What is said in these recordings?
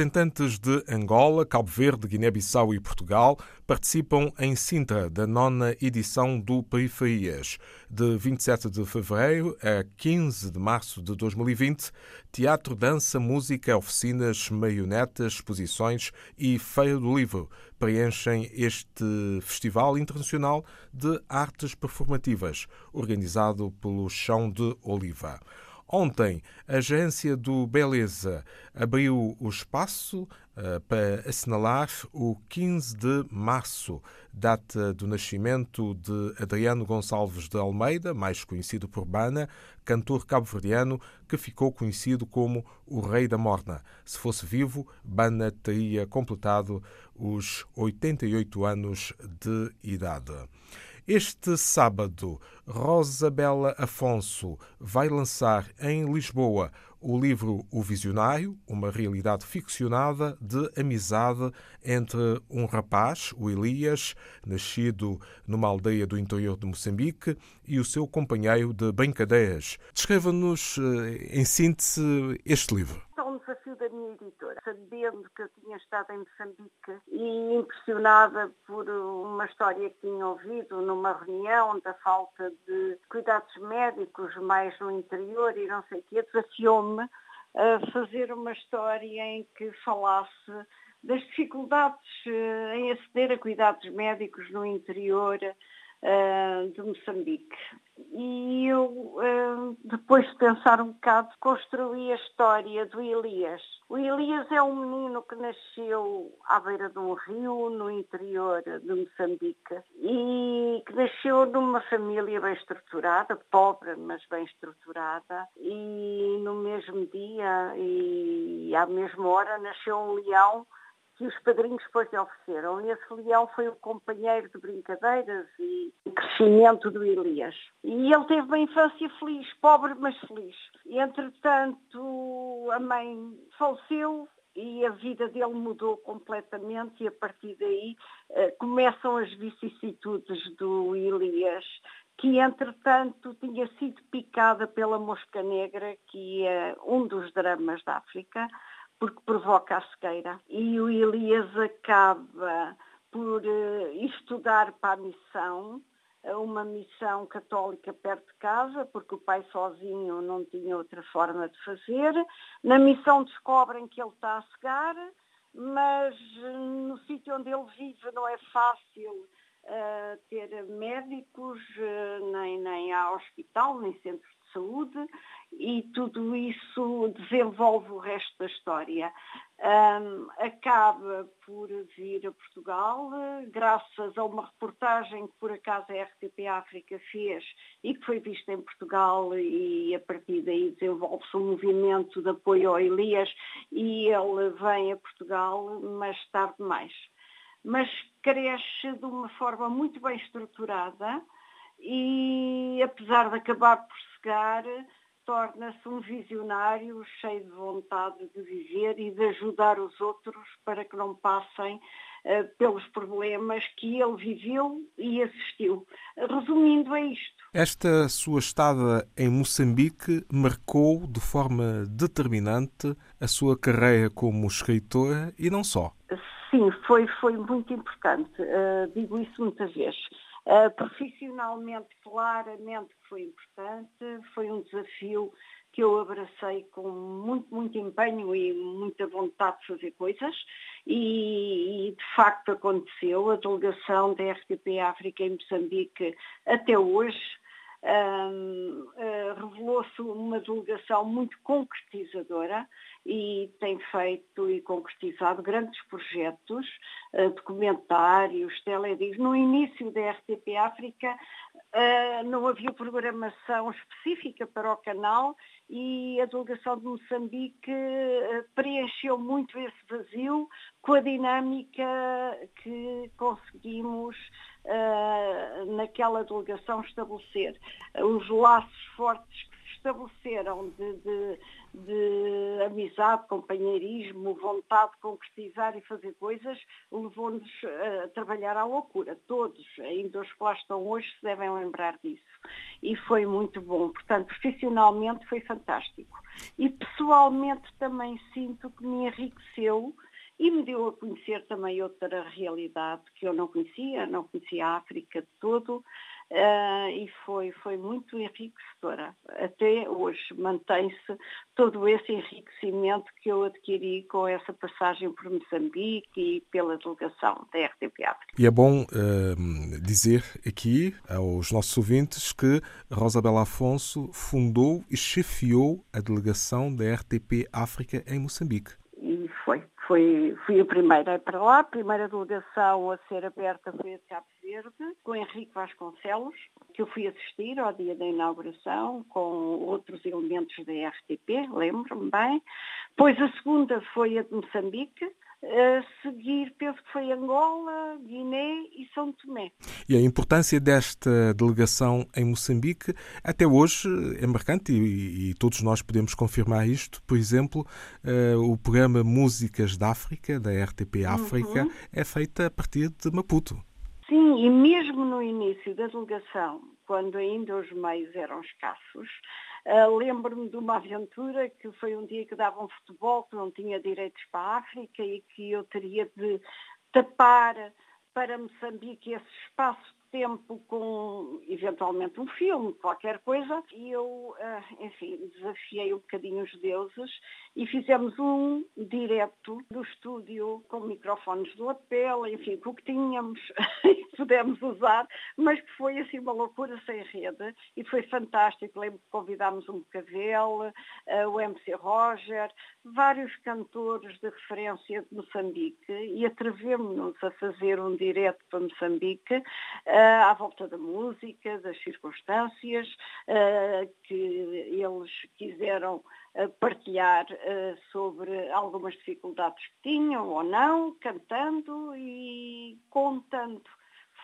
Representantes de Angola, Cabo Verde, Guiné-Bissau e Portugal participam em Sintra da nona edição do Periferias. De 27 de fevereiro a 15 de março de 2020, teatro, dança, música, oficinas, marionetas, exposições e Feira do Livro preenchem este Festival Internacional de Artes Performativas, organizado pelo Chão de Oliva. Ontem, a Agência do Beleza abriu o espaço uh, para assinalar o 15 de março, data do nascimento de Adriano Gonçalves de Almeida, mais conhecido por Bana, cantor cabo-verdiano que ficou conhecido como o Rei da Morna. Se fosse vivo, Bana teria completado os 88 anos de idade. Este sábado, Rosabela Afonso vai lançar em Lisboa o livro O Visionário, uma realidade ficcionada de amizade entre um rapaz, o Elias, nascido numa aldeia do interior de Moçambique, e o seu companheiro de brincadeiras. Descreva-nos, eh, em síntese, este livro da minha editora, sabendo que eu tinha estado em Moçambique e impressionada por uma história que tinha ouvido numa reunião da falta de cuidados médicos mais no interior e não sei o quê, desafiou-me a fazer uma história em que falasse das dificuldades eh, em aceder a cuidados médicos no interior de Moçambique. E eu, uh, depois de pensar um bocado, construí a história do Elias. O Elias é um menino que nasceu à beira de um rio, no interior de Moçambique, e que nasceu numa família bem estruturada, pobre, mas bem estruturada, e no mesmo dia e à mesma hora nasceu um leão que os padrinhos depois lhe ofereceram. E esse leão foi o companheiro de brincadeiras e crescimento do Elias. E ele teve uma infância feliz, pobre mas feliz. E, entretanto, a mãe faleceu e a vida dele mudou completamente e a partir daí eh, começam as vicissitudes do Elias, que entretanto tinha sido picada pela mosca negra, que é um dos dramas da África, porque provoca a cegueira. E o Elias acaba por uh, estudar para a missão, eh, uma missão católica perto de casa, porque o pai sozinho não tinha outra forma de fazer. Na missão descobrem que ele está a cegar, mas no sítio onde ele vive não é fácil uh, ter médicos, uh, nem, nem há hospital, nem centro saúde e tudo isso desenvolve o resto da história. Um, acaba por vir a Portugal, graças a uma reportagem que por acaso a RTP África fez e que foi vista em Portugal e a partir daí desenvolve-se um movimento de apoio ao Elias e ele vem a Portugal, mas tarde demais. Mas cresce de uma forma muito bem estruturada, e apesar de acabar por cegar, torna-se um visionário cheio de vontade de viver e de ajudar os outros para que não passem uh, pelos problemas que ele viveu e assistiu. Resumindo, é isto. Esta sua estada em Moçambique marcou de forma determinante a sua carreira como escritora e não só. Sim, foi, foi muito importante. Uh, digo isso muitas vezes. Uh, profissionalmente, claramente foi importante, foi um desafio que eu abracei com muito, muito empenho e muita vontade de fazer coisas e, e, de facto aconteceu. A delegação da RTP África em Moçambique até hoje um, uh, ah, revelou-se uma delegação muito concretizadora e tem feito e concretizado grandes projetos, uh, documentários, teledis. No início da RTP África uh, não havia programação específica para o canal e a delegação de Moçambique uh, preencheu muito esse vazio com a dinâmica que conseguimos naquela delegação estabelecer. Os laços fortes que estabeleceram de, de, de amizade, companheirismo, vontade de concretizar e fazer coisas, levou-nos a trabalhar à loucura. Todos, ainda os que lá estão hoje, se devem lembrar disso. E foi muito bom. Portanto, profissionalmente foi fantástico. E pessoalmente também sinto que me enriqueceu e me deu a conhecer também outra realidade que eu não conhecia, não conhecia a África de todo, Uh, e foi, foi muito enriquecedora. Até hoje mantém-se todo esse enriquecimento que eu adquiri com essa passagem por Moçambique e pela delegação da RTP África. E é bom uh, dizer aqui aos nossos ouvintes que Rosa Bela Afonso fundou e chefiou a delegação da RTP África em Moçambique. E foi, foi, fui a primeira para lá, a primeira delegação a ser aberta foi a de Cabo Verde, com Henrique Vasconcelos, que eu fui assistir ao dia da inauguração, com outros elementos da RTP, lembro-me bem. Pois a segunda foi a de Moçambique, a seguir, penso que foi Angola, Guiné e São Tomé. E a importância desta delegação em Moçambique até hoje é marcante e, e todos nós podemos confirmar isto. Por exemplo, uh, o programa Músicas da África, da RTP África, uhum. é feito a partir de Maputo. Sim, e mesmo no início da delegação, quando ainda os meios eram escassos, Uh, Lembro-me de uma aventura que foi um dia que davam um futebol, que não tinha direitos para a África e que eu teria de tapar para Moçambique esse espaço tempo com eventualmente um filme, qualquer coisa, e eu, ah, enfim, desafiei um bocadinho os deuses e fizemos um direto do estúdio com microfones de lapela, enfim, com o que tínhamos e pudemos usar, mas que foi assim uma loucura sem rede e foi fantástico. Lembro que convidámos um Cavell, ah, o MC Roger, vários cantores de referência de Moçambique e atrevemos-nos a fazer um direto para Moçambique à volta da música, das circunstâncias uh, que eles quiseram uh, partilhar sobre algumas dificuldades que tinham ou não, cantando e contando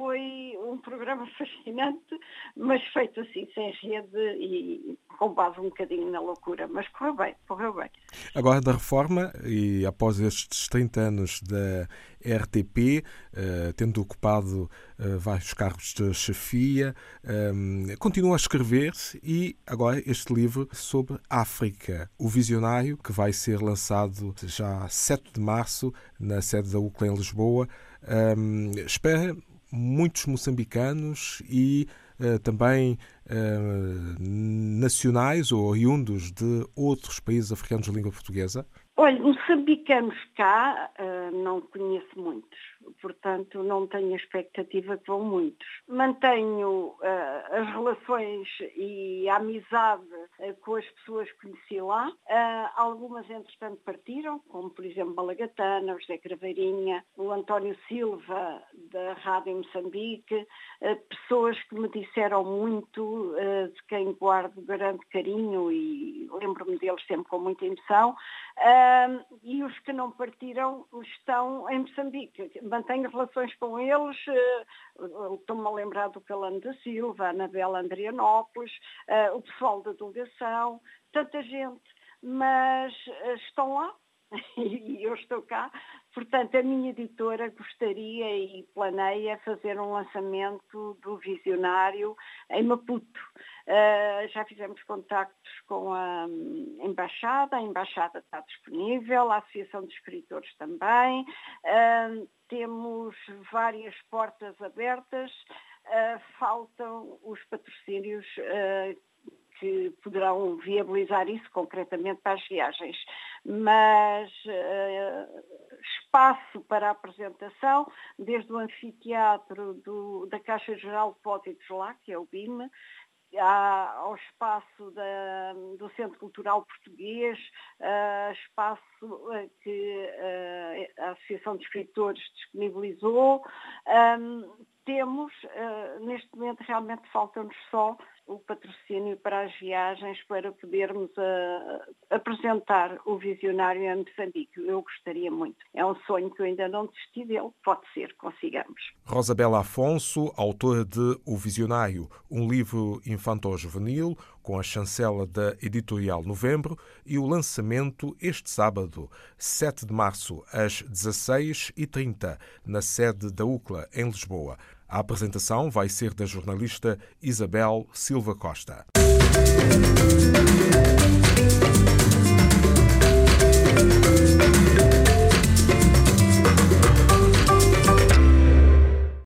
foi um programa fascinante, mas feito assim, sem rede e com base um bocadinho na loucura. Mas correu bem, correu bem. Agora da reforma, e após estes 30 anos da RTP, eh, tendo ocupado eh, vários cargos de chefia, eh, continua a escrever e agora este livro sobre África, o visionário, que vai ser lançado já 7 de março na sede da UCLA em Lisboa. espera muitos moçambicanos e uh, também uh, nacionais ou oriundos de outros países africanos de língua portuguesa? Olha, moçambicanos cá uh, não conheço muitos portanto não tenho a expectativa que vão muitos. Mantenho uh, as relações e a amizade uh, com as pessoas que conheci lá. Uh, algumas, entretanto, partiram, como por exemplo Malagatana, o José Craveirinha, o António Silva, da Rádio Moçambique, pessoas que me disseram muito, de quem guardo grande carinho e lembro-me deles sempre com muita emoção. e os que não partiram estão em Moçambique mantenho relações com eles, eh, estou-me a lembrar do Calano da Silva, Anabela Andrianópolis, eh, o pessoal da delegação, tanta gente, mas eh, estão lá e eu estou cá. Portanto, a minha editora gostaria e planeia fazer um lançamento do Visionário em Maputo. Uh, já fizemos contactos com a um, Embaixada, a Embaixada está disponível, a Associação de Escritores também. Uh, temos várias portas abertas, uh, faltam os patrocínios uh, que poderão viabilizar isso concretamente para as viagens. Mas espaço para a apresentação, desde o anfiteatro do, da Caixa Geral de Depósitos lá, que é o BIM, ao espaço da, do Centro Cultural Português, uh, espaço uh, que uh, a Associação de Escritores disponibilizou. Um, temos, neste momento, realmente faltam-nos só o patrocínio para as viagens para podermos uh, apresentar o visionário em Moçambique. Eu gostaria muito. É um sonho que eu ainda não desisti dele. Pode ser, consigamos. Rosabela Afonso, autora de O Visionário, um livro infantil-juvenil com a chancela da editorial Novembro e o lançamento este sábado, 7 de março, às 16h30, na sede da UCLA, em Lisboa. A apresentação vai ser da jornalista Isabel Silva Costa.